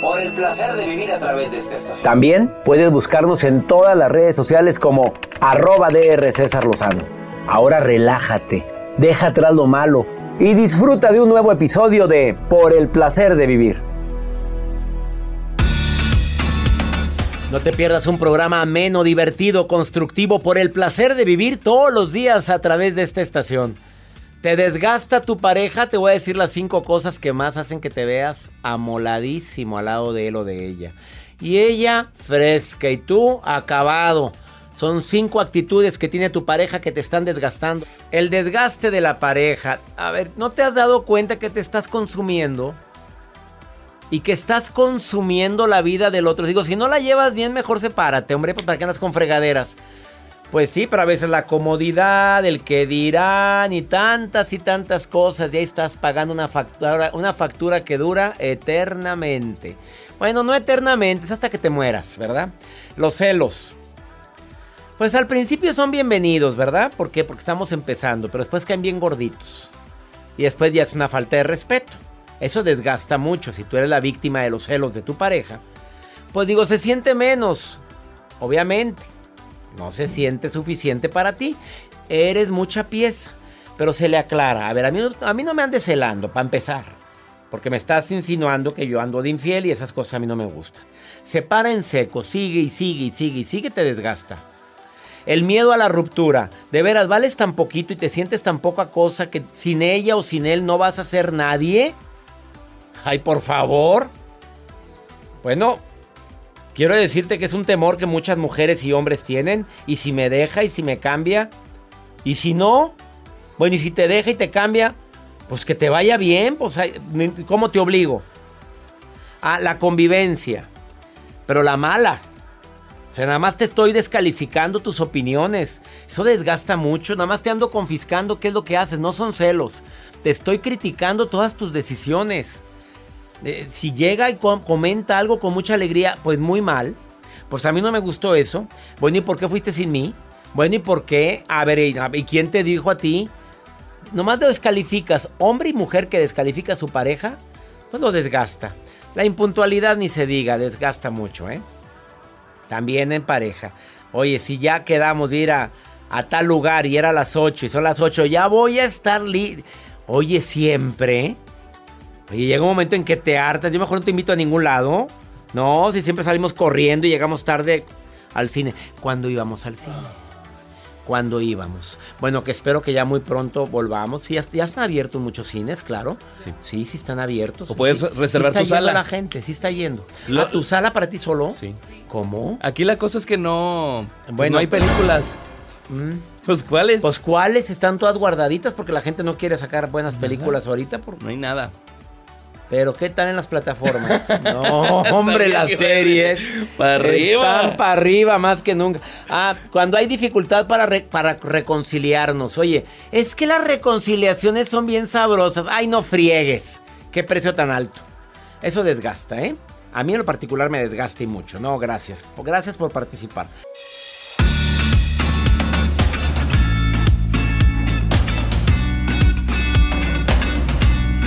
Por el placer de vivir a través de esta estación. También puedes buscarnos en todas las redes sociales como arroba DR César Lozano. Ahora relájate, deja atrás lo malo y disfruta de un nuevo episodio de Por el placer de vivir. No te pierdas un programa ameno, divertido, constructivo por el placer de vivir todos los días a través de esta estación. ¿Te desgasta tu pareja? Te voy a decir las cinco cosas que más hacen que te veas amoladísimo al lado de él o de ella. Y ella fresca y tú acabado. Son cinco actitudes que tiene tu pareja que te están desgastando. El desgaste de la pareja. A ver, ¿no te has dado cuenta que te estás consumiendo? Y que estás consumiendo la vida del otro. Digo, si no la llevas bien, mejor sepárate, hombre, ¿para qué andas con fregaderas? Pues sí, pero a veces la comodidad, el que dirán y tantas y tantas cosas. Y ahí estás pagando una factura, una factura que dura eternamente. Bueno, no eternamente, es hasta que te mueras, ¿verdad? Los celos. Pues al principio son bienvenidos, ¿verdad? ¿Por qué? Porque estamos empezando, pero después caen bien gorditos. Y después ya es una falta de respeto. Eso desgasta mucho si tú eres la víctima de los celos de tu pareja. Pues digo, se siente menos, obviamente. No se siente suficiente para ti. Eres mucha pieza. Pero se le aclara. A ver, a mí, no me andes celando, para empezar. Porque me estás insinuando que yo ando de infiel y esas cosas a mí no me gustan. Se para en seco, sigue y sigue y sigue y sigue, te desgasta. El miedo a la ruptura. De veras, vales tan poquito y te sientes tan poca cosa que sin ella o sin él no vas a ser nadie. Ay, por favor. Bueno, quiero decirte que es un temor que muchas mujeres y hombres tienen. Y si me deja y si me cambia. Y si no, bueno, y si te deja y te cambia, pues que te vaya bien. Pues, ¿cómo te obligo? A la convivencia. Pero la mala. O sea, nada más te estoy descalificando tus opiniones. Eso desgasta mucho. Nada más te ando confiscando qué es lo que haces. No son celos. Te estoy criticando todas tus decisiones. Eh, si llega y comenta algo con mucha alegría, pues muy mal. Pues a mí no me gustó eso. Bueno, ¿y por qué fuiste sin mí? Bueno, ¿y por qué? A ver, ¿y quién te dijo a ti? Nomás te descalificas. Hombre y mujer que descalifica a su pareja, pues lo desgasta. La impuntualidad ni se diga, desgasta mucho, ¿eh? También en pareja. Oye, si ya quedamos de ir a, tal lugar y era las 8 y son las 8, ya voy a estar li Oye, siempre. Oye, llega un momento en que te hartas. Yo mejor no te invito a ningún lado. No, si siempre salimos corriendo y llegamos tarde al cine. ¿Cuándo íbamos al cine? ¿Cuándo íbamos? Bueno, que espero que ya muy pronto volvamos. Sí, ya, están abiertos muchos cines, claro. Sí, sí, sí están abiertos. O puedes reservar sí tu sala. la gente, sí está yendo. ¿A tu sala para ti solo? Sí. ¿Cómo? Aquí la cosa es que no. Bueno, no hay películas. Mm. Pues cuáles? Pues cuáles están todas guardaditas porque la gente no quiere sacar buenas películas ahorita. No hay nada. Pero ¿qué tal en las plataformas? No, hombre, las series. Para arriba. Están para arriba más que nunca. Ah, cuando hay dificultad para, para reconciliarnos. Oye, es que las reconciliaciones son bien sabrosas. Ay, no friegues. Qué precio tan alto. Eso desgasta, ¿eh? A mí en lo particular me desgasta y mucho. No, gracias. Gracias por participar.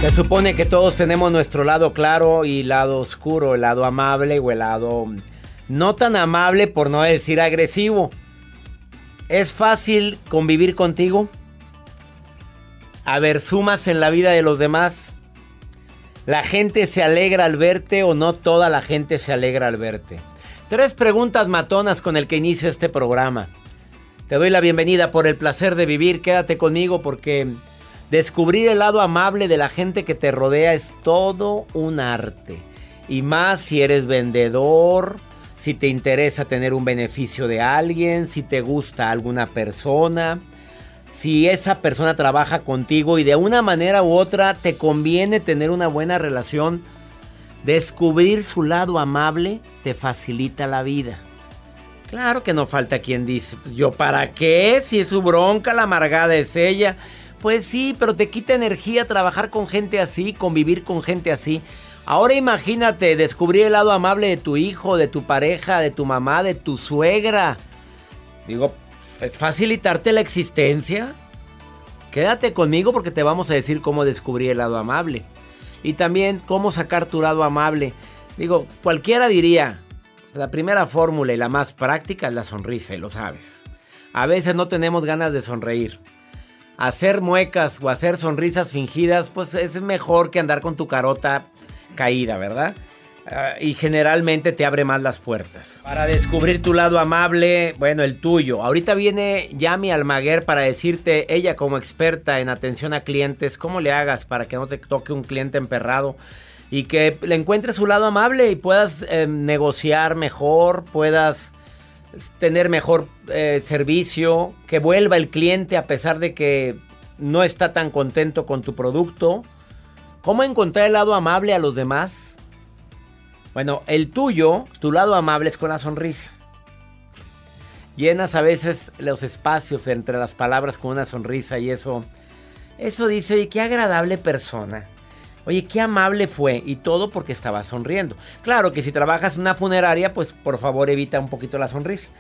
Se supone que todos tenemos nuestro lado claro y lado oscuro, el lado amable o el lado no tan amable por no decir agresivo. ¿Es fácil convivir contigo? A ver, sumas en la vida de los demás. ¿La gente se alegra al verte o no toda la gente se alegra al verte? Tres preguntas matonas con el que inicio este programa. Te doy la bienvenida por el placer de vivir. Quédate conmigo porque descubrir el lado amable de la gente que te rodea es todo un arte. Y más si eres vendedor, si te interesa tener un beneficio de alguien, si te gusta alguna persona, si esa persona trabaja contigo y de una manera u otra te conviene tener una buena relación, descubrir su lado amable te facilita la vida. Claro que no falta quien dice, pues, yo para qué, si es su bronca, la amargada es ella. Pues sí, pero te quita energía trabajar con gente así, convivir con gente así. Ahora imagínate descubrir el lado amable de tu hijo, de tu pareja, de tu mamá, de tu suegra. Digo, ¿es facilitarte la existencia? Quédate conmigo porque te vamos a decir cómo descubrir el lado amable. Y también cómo sacar tu lado amable. Digo, cualquiera diría, la primera fórmula y la más práctica es la sonrisa, y lo sabes. A veces no tenemos ganas de sonreír. Hacer muecas o hacer sonrisas fingidas, pues es mejor que andar con tu carota caída, ¿verdad? Ah, y generalmente te abre más las puertas. Para descubrir tu lado amable, bueno, el tuyo. Ahorita viene Yami Almaguer para decirte, ella como experta en atención a clientes, cómo le hagas para que no te toque un cliente emperrado y que le encuentres su lado amable y puedas eh, negociar mejor, puedas tener mejor eh, servicio, que vuelva el cliente a pesar de que no está tan contento con tu producto. ¿Cómo encontrar el lado amable a los demás? Bueno, el tuyo, tu lado amable es con la sonrisa. Llenas a veces los espacios entre las palabras con una sonrisa y eso, eso dice, oye, qué agradable persona. Oye, qué amable fue y todo porque estaba sonriendo. Claro que si trabajas en una funeraria, pues por favor evita un poquito la sonrisa.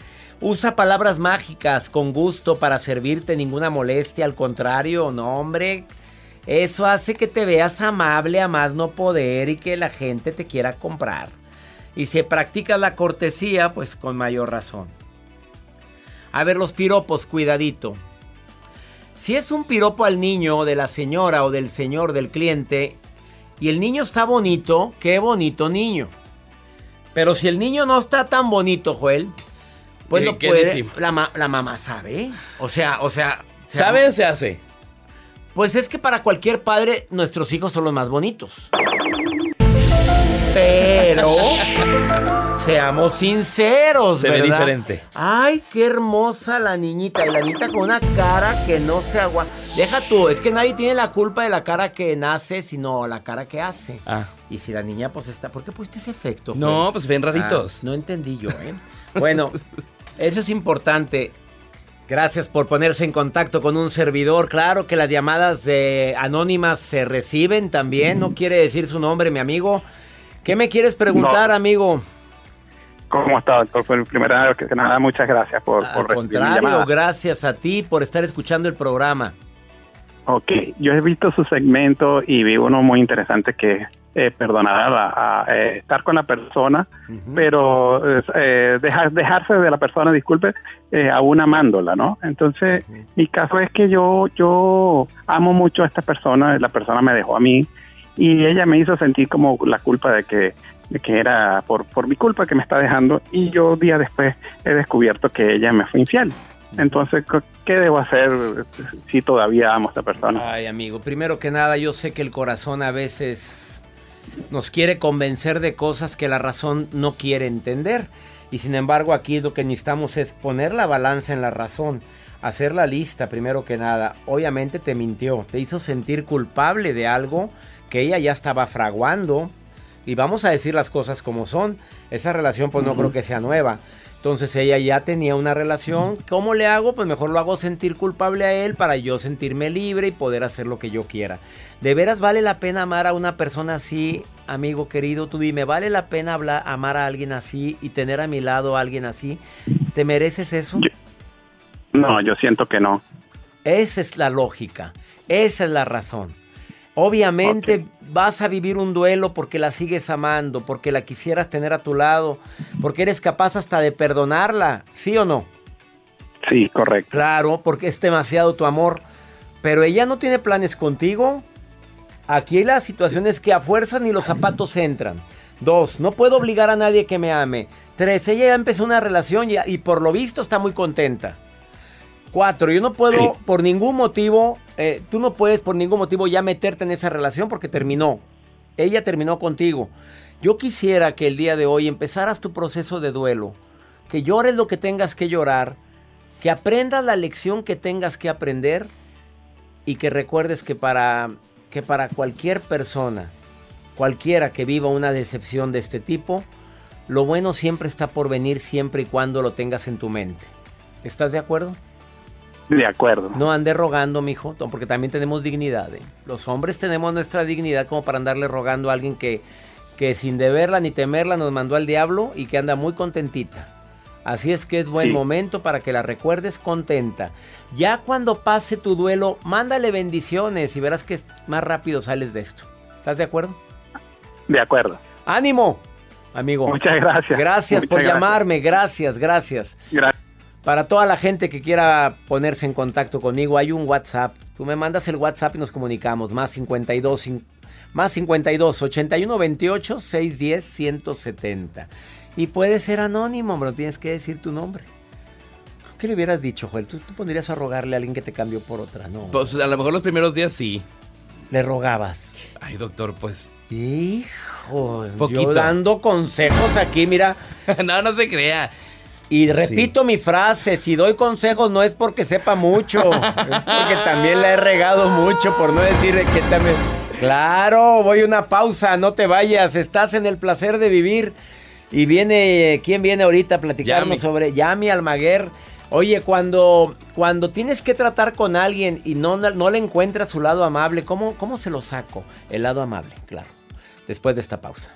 Usa palabras mágicas con gusto para servirte, ninguna molestia, al contrario, no hombre, eso hace que te veas amable a más no poder y que la gente te quiera comprar. Y si practicas la cortesía, pues con mayor razón. A ver, los piropos, cuidadito. Si es un piropo al niño, de la señora o del señor del cliente, y el niño está bonito, qué bonito niño. Pero si el niño no está tan bonito, Joel, pues lo puede. La, la, mamá sabe. O sea, o sea. ¿Sabe se hace? Pues es que para cualquier padre, nuestros hijos son los más bonitos. Pero seamos sinceros, se ve diferente. Ay, qué hermosa la niñita. Y la niñita con una cara que no se agua. Deja tú, es que nadie tiene la culpa de la cara que nace, sino la cara que hace. Ah. Y si la niña pues está. ¿Por qué pusiste ese efecto? No, pues ven raritos. Ah, no entendí yo, ¿eh? bueno, eso es importante. Gracias por ponerse en contacto con un servidor. Claro que las llamadas anónimas se reciben también. No quiere decir su nombre, mi amigo. ¿Qué me quieres preguntar, amigo? ¿Cómo está, doctor? Fue primera vez que nada, muchas gracias por, Al contrario, gracias a ti por estar escuchando el programa. Ok, yo he visto su segmento y vi uno muy interesante que eh, perdonar a, eh, estar con la persona, pero eh, dejar, dejarse de la persona, disculpe, eh, aún amándola, ¿no? Entonces, mi caso es que yo, yo amo mucho a esta persona, la persona me dejó a mí y ella me hizo sentir como la culpa de que, de que era por, por mi culpa que me está dejando y yo día después he descubierto que ella me fue infiel. Entonces, ¿qué debo hacer si todavía amo a esta persona? Ay, amigo, primero que nada, yo sé que el corazón a veces nos quiere convencer de cosas que la razón no quiere entender. Y sin embargo aquí lo que necesitamos es poner la balanza en la razón, hacer la lista primero que nada. Obviamente te mintió, te hizo sentir culpable de algo que ella ya estaba fraguando. Y vamos a decir las cosas como son. Esa relación pues no creo que sea nueva. Entonces ella ya tenía una relación. ¿Cómo le hago? Pues mejor lo hago sentir culpable a él para yo sentirme libre y poder hacer lo que yo quiera. ¿De veras vale la pena amar a una persona así, amigo querido? Tú dime, ¿vale la pena hablar, amar a alguien así y tener a mi lado a alguien así? ¿Te mereces eso? no, yo siento que no. Esa es la lógica. Esa es la razón. Obviamente vas a vivir un duelo porque la sigues amando, porque la quisieras tener a tu lado, porque eres capaz hasta de perdonarla, ¿sí o no? Sí, correcto. Claro, porque es demasiado tu amor. Pero ella no tiene planes contigo. Aquí la situación es que a fuerza ni los zapatos entran. Dos, no puedo obligar a nadie que me ame. Tres, ella ya empezó una relación y, y por lo visto está muy contenta. Cuatro, yo no puedo Sí. por ningún motivo, eh, tú no puedes por ningún motivo ya meterte en esa relación porque terminó. Ella terminó contigo. Yo quisiera que el día de hoy empezaras tu proceso de duelo, que llores lo que tengas que llorar, que aprendas la lección que tengas que aprender y que recuerdes que para, que para cualquier persona, cualquiera que viva una decepción de este tipo, lo bueno siempre está por venir siempre y cuando lo tengas en tu mente. ¿Estás de acuerdo? De acuerdo. No andes rogando, mijo, porque también tenemos dignidad. ¿eh? Los hombres tenemos nuestra dignidad como para andarle rogando a alguien que, que sin deberla ni temerla nos mandó al diablo y que anda muy contentita. Así es que es buen Sí. momento para que la recuerdes contenta. Ya cuando pase tu duelo, mándale bendiciones y verás que más rápido sales de esto. ¿Estás de acuerdo? De acuerdo. ¡Ánimo! Amigo. Muchas gracias. Gracias Muchas por gracias. llamarme, gracias, gracias. Gracias. Para toda la gente que quiera ponerse en contacto conmigo, hay un WhatsApp. Tú me mandas el WhatsApp y nos comunicamos. Más 52, cin- más 52 81 28 610 170. Y puede ser anónimo, pero tienes que decir tu nombre. ¿Qué le hubieras dicho, Joel? ¿Tú, tú pondrías a rogarle a alguien que te cambió por otra? No. Pues a lo mejor los primeros días sí. Le rogabas. Ay, doctor, pues. Hijo, yo Poquito. dando consejos aquí, mira. no, no se crea. Y repito mi frase, si doy consejos no es porque sepa mucho, es porque también la he regado mucho, por no decir que también... Claro, voy a una pausa, no te vayas, estás en el placer de vivir. Y viene, ¿quién viene ahorita a platicarnos Yami. sobre Yami Almaguer? Oye, cuando, cuando tienes que tratar con alguien y no, no le encuentras su lado amable, ¿cómo, ¿cómo se lo saco? El lado amable, claro. Después de esta pausa.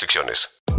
restricciones.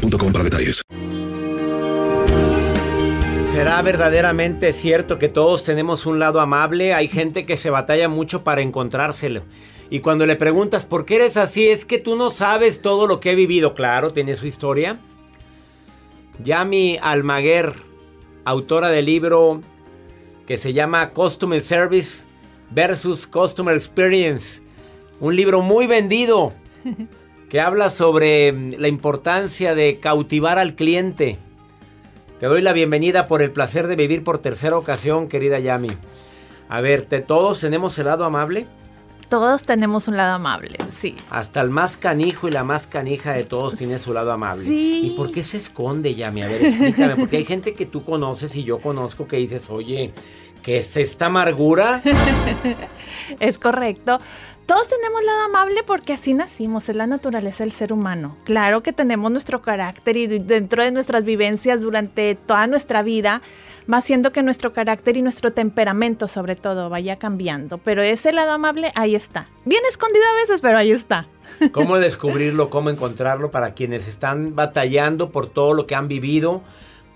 boostmobile.com para detalles. ¿Será verdaderamente cierto que todos tenemos un lado amable? Hay gente que se batalla mucho para encontrárselo. Y cuando le preguntas por qué eres así, es que tú no sabes todo lo que he vivido. Claro, tiene su historia. Yami Almaguer, autora del libro que se llama Customer Service versus Customer Experience. Un libro muy vendido que habla sobre mm, la importancia de cautivar al cliente. Te doy la bienvenida por el placer de vivir por tercera ocasión, querida Yami. A ver, ¿te- ¿todos tenemos el lado amable? Todos tenemos un lado amable, sí. Hasta el más canijo y la más canija de todos tiene su lado amable. Sí. ¿Y por qué se esconde, Yami? A ver, explícame, porque hay gente que tú conoces y yo conozco que dices, oye, ¿qué es esta amargura? Es correcto. Todos tenemos lado amable porque así nacimos, es la naturaleza del ser humano. Claro que tenemos nuestro carácter y dentro de nuestras vivencias durante toda nuestra vida va haciendo que nuestro carácter y nuestro temperamento sobre todo vaya cambiando. Pero ese lado amable ahí está. Bien escondido a veces, pero ahí está. ¿Cómo descubrirlo? ¿Cómo encontrarlo para quienes están batallando por todo lo que han vivido?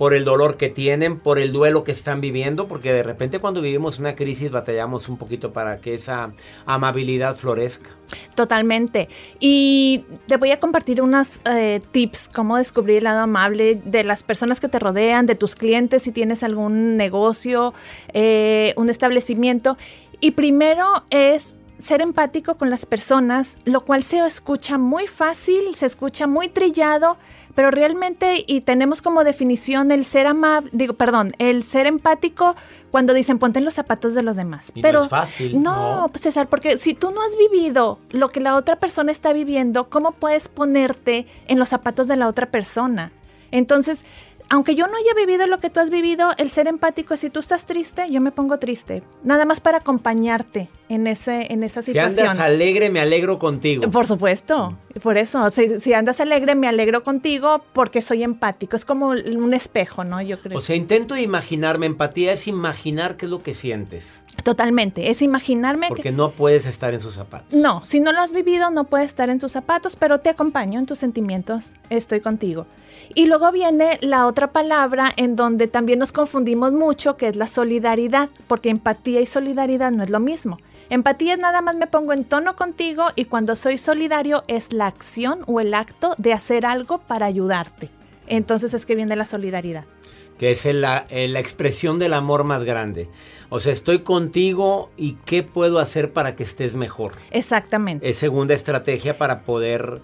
Por el dolor que tienen, por el duelo que están viviendo, porque de repente cuando vivimos una crisis batallamos un poquito para que esa amabilidad florezca. Totalmente. Y te voy a compartir unos eh, tips, cómo descubrir el lado amable de las personas que te rodean, de tus clientes, si tienes algún negocio, eh, un establecimiento. Y primero es ser empático con las personas, lo cual se escucha muy fácil, se escucha muy trillado, pero realmente y tenemos como definición el ser amable, digo, perdón, el ser empático cuando dicen ponte en los zapatos de los demás. Y no pero es fácil, No, ¿no? pues, César, porque si tú no has vivido lo que la otra persona está viviendo, ¿cómo puedes ponerte en los zapatos de la otra persona? Entonces, aunque yo no haya vivido lo que tú has vivido, el ser empático, si tú estás triste, yo me pongo triste. Nada más para acompañarte en, ese, en esa Si situación. andas alegre, me alegro contigo. Por supuesto, por eso. Si, si andas alegre, me alegro contigo porque soy empático. Es como un espejo, ¿no? Yo creo. O sea, intento imaginarme. Empatía es imaginar qué es lo que sientes. Totalmente. Es imaginarme Porque que. no puedes estar en sus zapatos. No, si no lo has vivido, no puedes estar en tus zapatos, pero te acompaño en tus sentimientos. Estoy contigo. Y luego viene la otra palabra en donde también nos confundimos mucho, que es la solidaridad, porque empatía y solidaridad no es lo mismo. Empatía es nada más me pongo en tono contigo y cuando soy solidario es la acción o el acto de hacer algo para ayudarte. Entonces es que viene la solidaridad. Que es la, eh, la expresión del amor más grande. O sea, estoy contigo y qué puedo hacer para que estés mejor. Exactamente. Es segunda estrategia para poder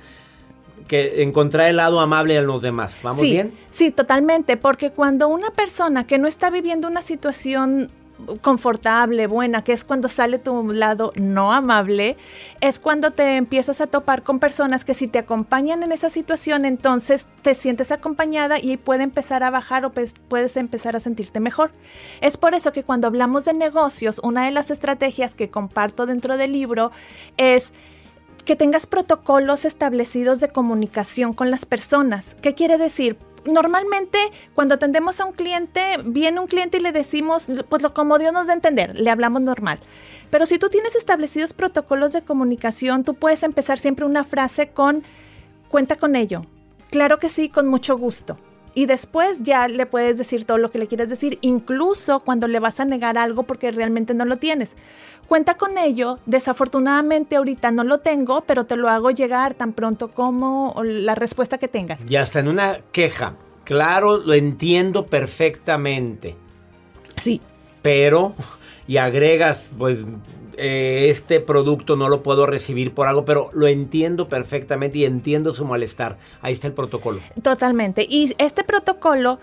que encontrar el lado amable en los demás. ¿Vamos sí, bien? Sí, totalmente, porque cuando una persona que no está viviendo una situación confortable, buena, que es cuando sale tu lado no amable, es cuando te empiezas a topar con personas que si te acompañan en esa situación, entonces te sientes acompañada y puede empezar a bajar o pues puedes empezar a sentirte mejor. Es por eso que cuando hablamos de negocios, una de las estrategias que comparto dentro del libro es que tengas protocolos establecidos de comunicación con las personas. ¿Qué quiere decir? Normalmente cuando atendemos a un cliente, viene un cliente y le decimos, pues lo como Dios nos da entender, le hablamos normal. Pero si tú tienes establecidos protocolos de comunicación, tú puedes empezar siempre una frase con, cuenta con ello. Claro que sí, con mucho gusto. Y después ya le puedes decir todo lo que le quieres decir, incluso cuando le vas a negar algo porque realmente no lo tienes. Cuenta con ello, desafortunadamente ahorita no lo tengo, pero te lo hago llegar tan pronto como la respuesta que tengas. Y hasta en una queja. Claro, lo entiendo perfectamente. Sí, Pero, y agregas, pues, eh, este producto no lo puedo recibir por algo, pero lo entiendo perfectamente y entiendo su malestar. Ahí está el protocolo. totalmente. Y este protocolo,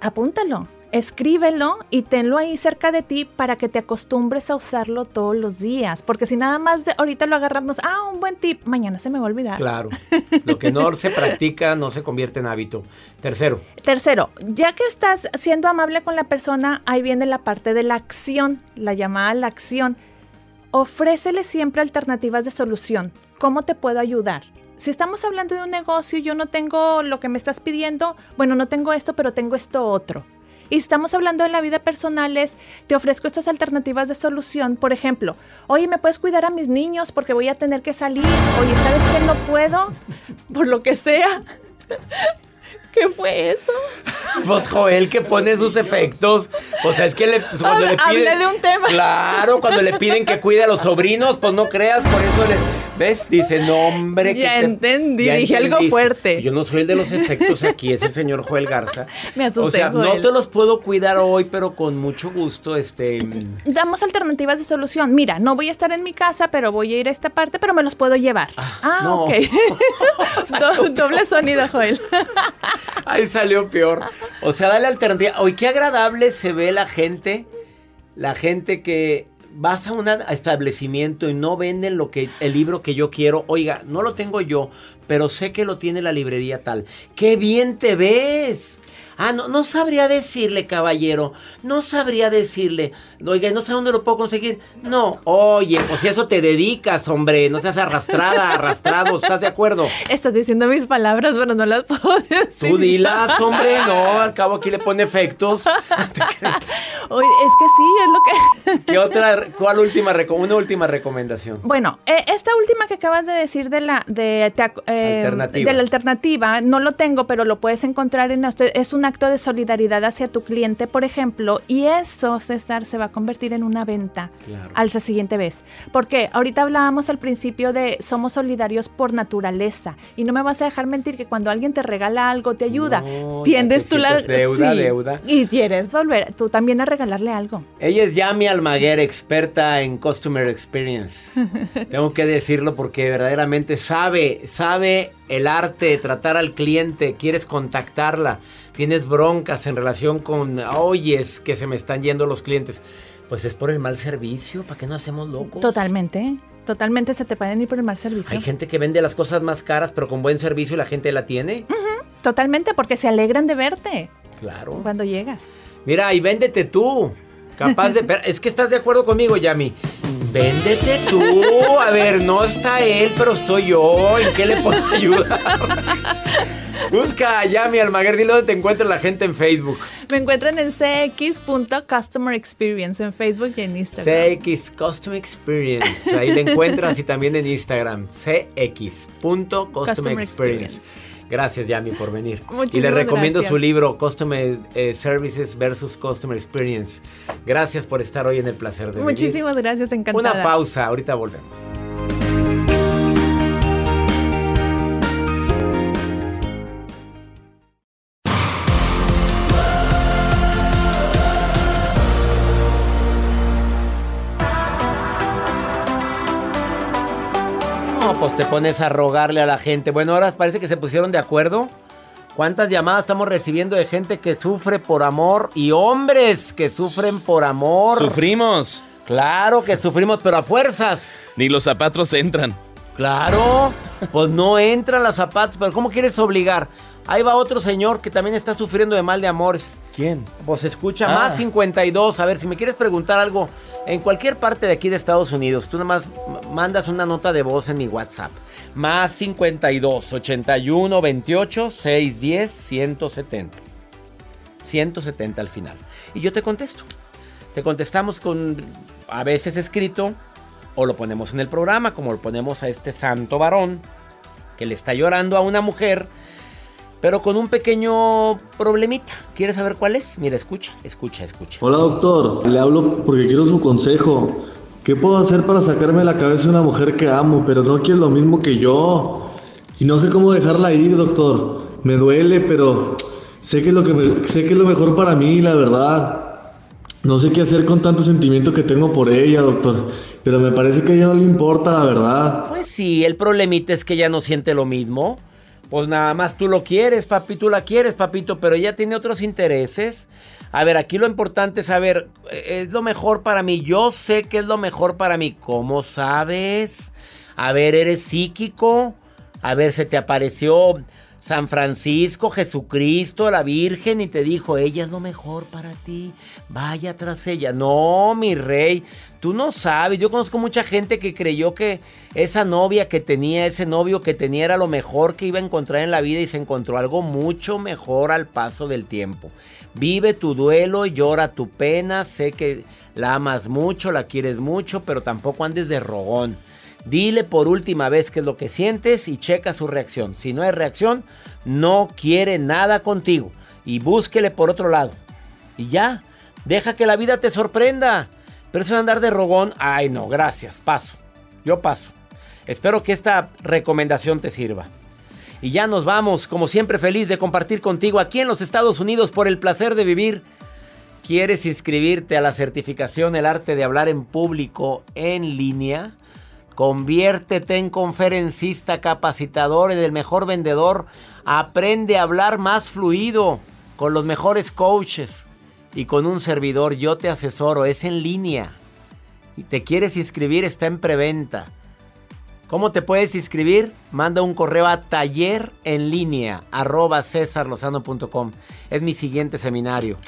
apúntalo, escríbelo y tenlo ahí cerca de ti para que te acostumbres a usarlo todos los días. Porque si nada más de- ahorita lo agarramos, ah, un buen tip, mañana se me va a olvidar. Claro. Lo que no se practica no se convierte en hábito. Tercero, Tercero, ya que estás siendo amable con la persona, ahí viene la parte de la acción, la llamada a la acción. Ofrécele siempre alternativas de solución. ¿Cómo te puedo ayudar? Si estamos hablando de un negocio y yo no tengo lo que me estás pidiendo, bueno, no tengo esto, pero tengo esto otro. Y si estamos hablando de la vida personal, es, te ofrezco estas alternativas de solución. Por ejemplo, oye, ¿me puedes cuidar a mis niños porque voy a tener que salir? Oye, ¿sabes que no puedo? Por lo que sea. ¿Qué fue eso? pues Joel que pone sus efectos. O sea, es que le, cuando le hablé piden. de un tema. Claro, cuando le piden que cuide a los sobrinos, pues no creas, por eso le. ¿Ves? Dice, no, hombre. que Ya te- entendí, dije algo fuerte. Yo no soy el de los efectos aquí, es el señor Joel Garza. Me asusté, O sea, no te los puedo cuidar hoy, pero con mucho gusto, este. Damos alternativas de solución. Mira, no voy a estar en mi casa, pero voy a ir a esta parte, pero me los puedo llevar. Ah, no. ok. Do- doble sonido, Joel. Ahí salió peor. O sea, dale alternativa. Oye, qué agradable se ve la gente. La gente que vas a un establecimiento y no venden lo que el libro que yo quiero. Oiga, no lo tengo yo, pero sé que lo tiene la librería tal. ¡Qué bien te ves! Ah, no, no sabría decirle, caballero. No sabría decirle. Oiga, ¿no sé dónde lo puedo conseguir? No. Oye, pues si eso te dedicas, hombre. No seas arrastrada, arrastrado. ¿Estás de acuerdo? Estás diciendo mis palabras, pero no las puedo decir. Tú dilas, hombre, no, al cabo aquí le pone efectos. Oye, es que sí, es lo que... ¿Qué otra, cuál última, una última recomendación? Bueno, eh, esta última que acabas de decir de la de, te eh, de la alternativa, no lo tengo, pero lo puedes encontrar en. Es una acto de solidaridad hacia tu cliente, por ejemplo, y eso, César, se va a convertir en una venta Claro. al la siguiente vez. Porque ahorita hablábamos al principio de somos solidarios por naturaleza y no me vas a dejar mentir que cuando alguien te regala algo, te ayuda, No, tiendes tú la deuda, deuda. y quieres volver tú también a regalarle algo. Ella es Yami Almaguer, experta en Customer Experience. Tengo que decirlo porque verdaderamente sabe, sabe el arte de tratar al cliente. Quieres contactarla, tienes broncas en relación con, oyes que se me están yendo los clientes. Pues es por el mal servicio, ¿para qué no hacemos locos? Totalmente, totalmente se te pueden ir por el mal servicio. Hay gente que vende las cosas más caras, pero con buen servicio y la gente la tiene. Totalmente, porque se alegran de verte Claro. cuando llegas. Mira, y véndete tú. Capaz de. Es que estás de acuerdo conmigo, Yami. Véndete tú. A ver, no está él, pero estoy yo. ¿En qué le puedo ayudar? Busca a Yami Almaguer. Dile dónde te encuentra la gente en Facebook. Me encuentran en cx.customer experience en Facebook y en Instagram. CX Custom Experience. Ahí le encuentras y también en Instagram. CX.Custom Customer Experience. Gracias, Yami, por venir. y le Muchísimas recomiendo gracias. su libro, Customer eh, Services versus Customer Experience. Gracias por estar hoy en el placer de. Muchísimas gracias, encantada. Una pausa, ahorita volvemos. Pones a rogarle a la gente. Bueno, ahora parece que se pusieron de acuerdo. ¿Cuántas llamadas estamos recibiendo de gente que sufre por amor y hombres que sufren por amor? Sufrimos. Claro que sufrimos, pero a fuerzas. Ni los zapatos entran. Claro, pues no entran los zapatos, pero ¿cómo quieres obligar? Ahí va otro señor que también está sufriendo de mal de amores. ¿Quién? Pues escucha, Ah. más 52. A ver, si me quieres preguntar algo en cualquier parte de aquí de Estados Unidos, tú nada más mandas una nota de voz en mi WhatsApp. Más 52 81 28 610 170. 170 al final. Y yo te contesto. Te contestamos con a veces escrito o lo ponemos en el programa, como lo ponemos a este santo varón que le está llorando a una mujer, pero con un pequeño problemita. ¿Quieres saber cuál es? Mira, escucha, escucha, escucha. Hola doctor, le hablo porque quiero su consejo. ¿Qué puedo hacer para sacarme de la cabeza una mujer que amo, pero no quiere lo mismo que yo? Y no sé cómo dejarla ir, doctor. Me duele, pero sé que es lo que me- sé que es lo mejor para mí, la verdad. No sé qué hacer con tanto sentimiento que tengo por ella, doctor. Pero me parece que a ella no le importa, la verdad. Pues sí, el problemita es que ella no siente lo mismo. Pues nada más tú lo quieres, papi, tú la quieres, papito, pero ella tiene otros intereses. A ver, aquí lo importante es saber, eh, es lo mejor para mí. Yo sé que es lo mejor para mí. ¿Cómo sabes? A ver, ¿eres psíquico? A ver, se te apareció San Francisco, Jesucristo, la Virgen y te dijo, ella es lo mejor para ti. Vaya tras ella. No, mi rey, tú no sabes. Yo conozco mucha gente que creyó que esa novia que tenía, ese novio que tenía era lo mejor que iba a encontrar en la vida y se encontró algo mucho mejor al paso del tiempo. Vive tu duelo, llora tu pena, sé que la amas mucho, la quieres mucho, pero tampoco andes de rogón. Dile por última vez qué es lo que sientes y checa su reacción. Si no hay reacción, no quiere nada contigo. Y búsquele por otro lado. Y ya, deja que la vida te sorprenda. Pero eso de andar de rogón, ay no, gracias, paso. Yo paso. Espero que esta recomendación te sirva. Y ya nos vamos, como siempre feliz de compartir contigo aquí en los Estados Unidos por el placer de vivir. ¿Quieres inscribirte a la certificación El arte de hablar en público en línea? Conviértete en conferencista capacitador, en el mejor vendedor. Aprende a hablar más fluido con los mejores coaches y con un servidor. Yo te asesoro, es en línea. Y te quieres inscribir, está en preventa. ¿Cómo te puedes inscribir? Manda un correo a taller en línea arroba. Es mi siguiente seminario.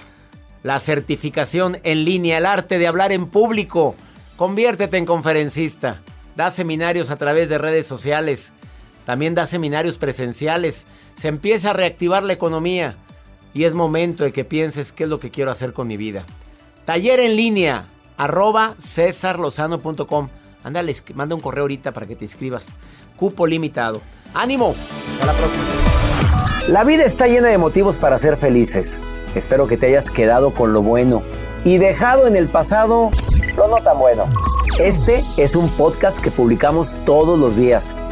La certificación en línea, el arte de hablar en público. Conviértete en conferencista. Da seminarios a través de redes sociales. También da seminarios presenciales. Se empieza a reactivar la economía. Y es momento de que pienses qué es lo que quiero hacer con mi vida. Taller en línea, arroba cesarlozano.com. Ándale, manda un correo ahorita para que te inscribas. Cupo limitado. ¡Ánimo! Hasta la próxima. La vida está llena de motivos para ser felices. Espero que te hayas quedado con lo bueno y dejado en el pasado lo no tan bueno. Este es un podcast que publicamos todos los días,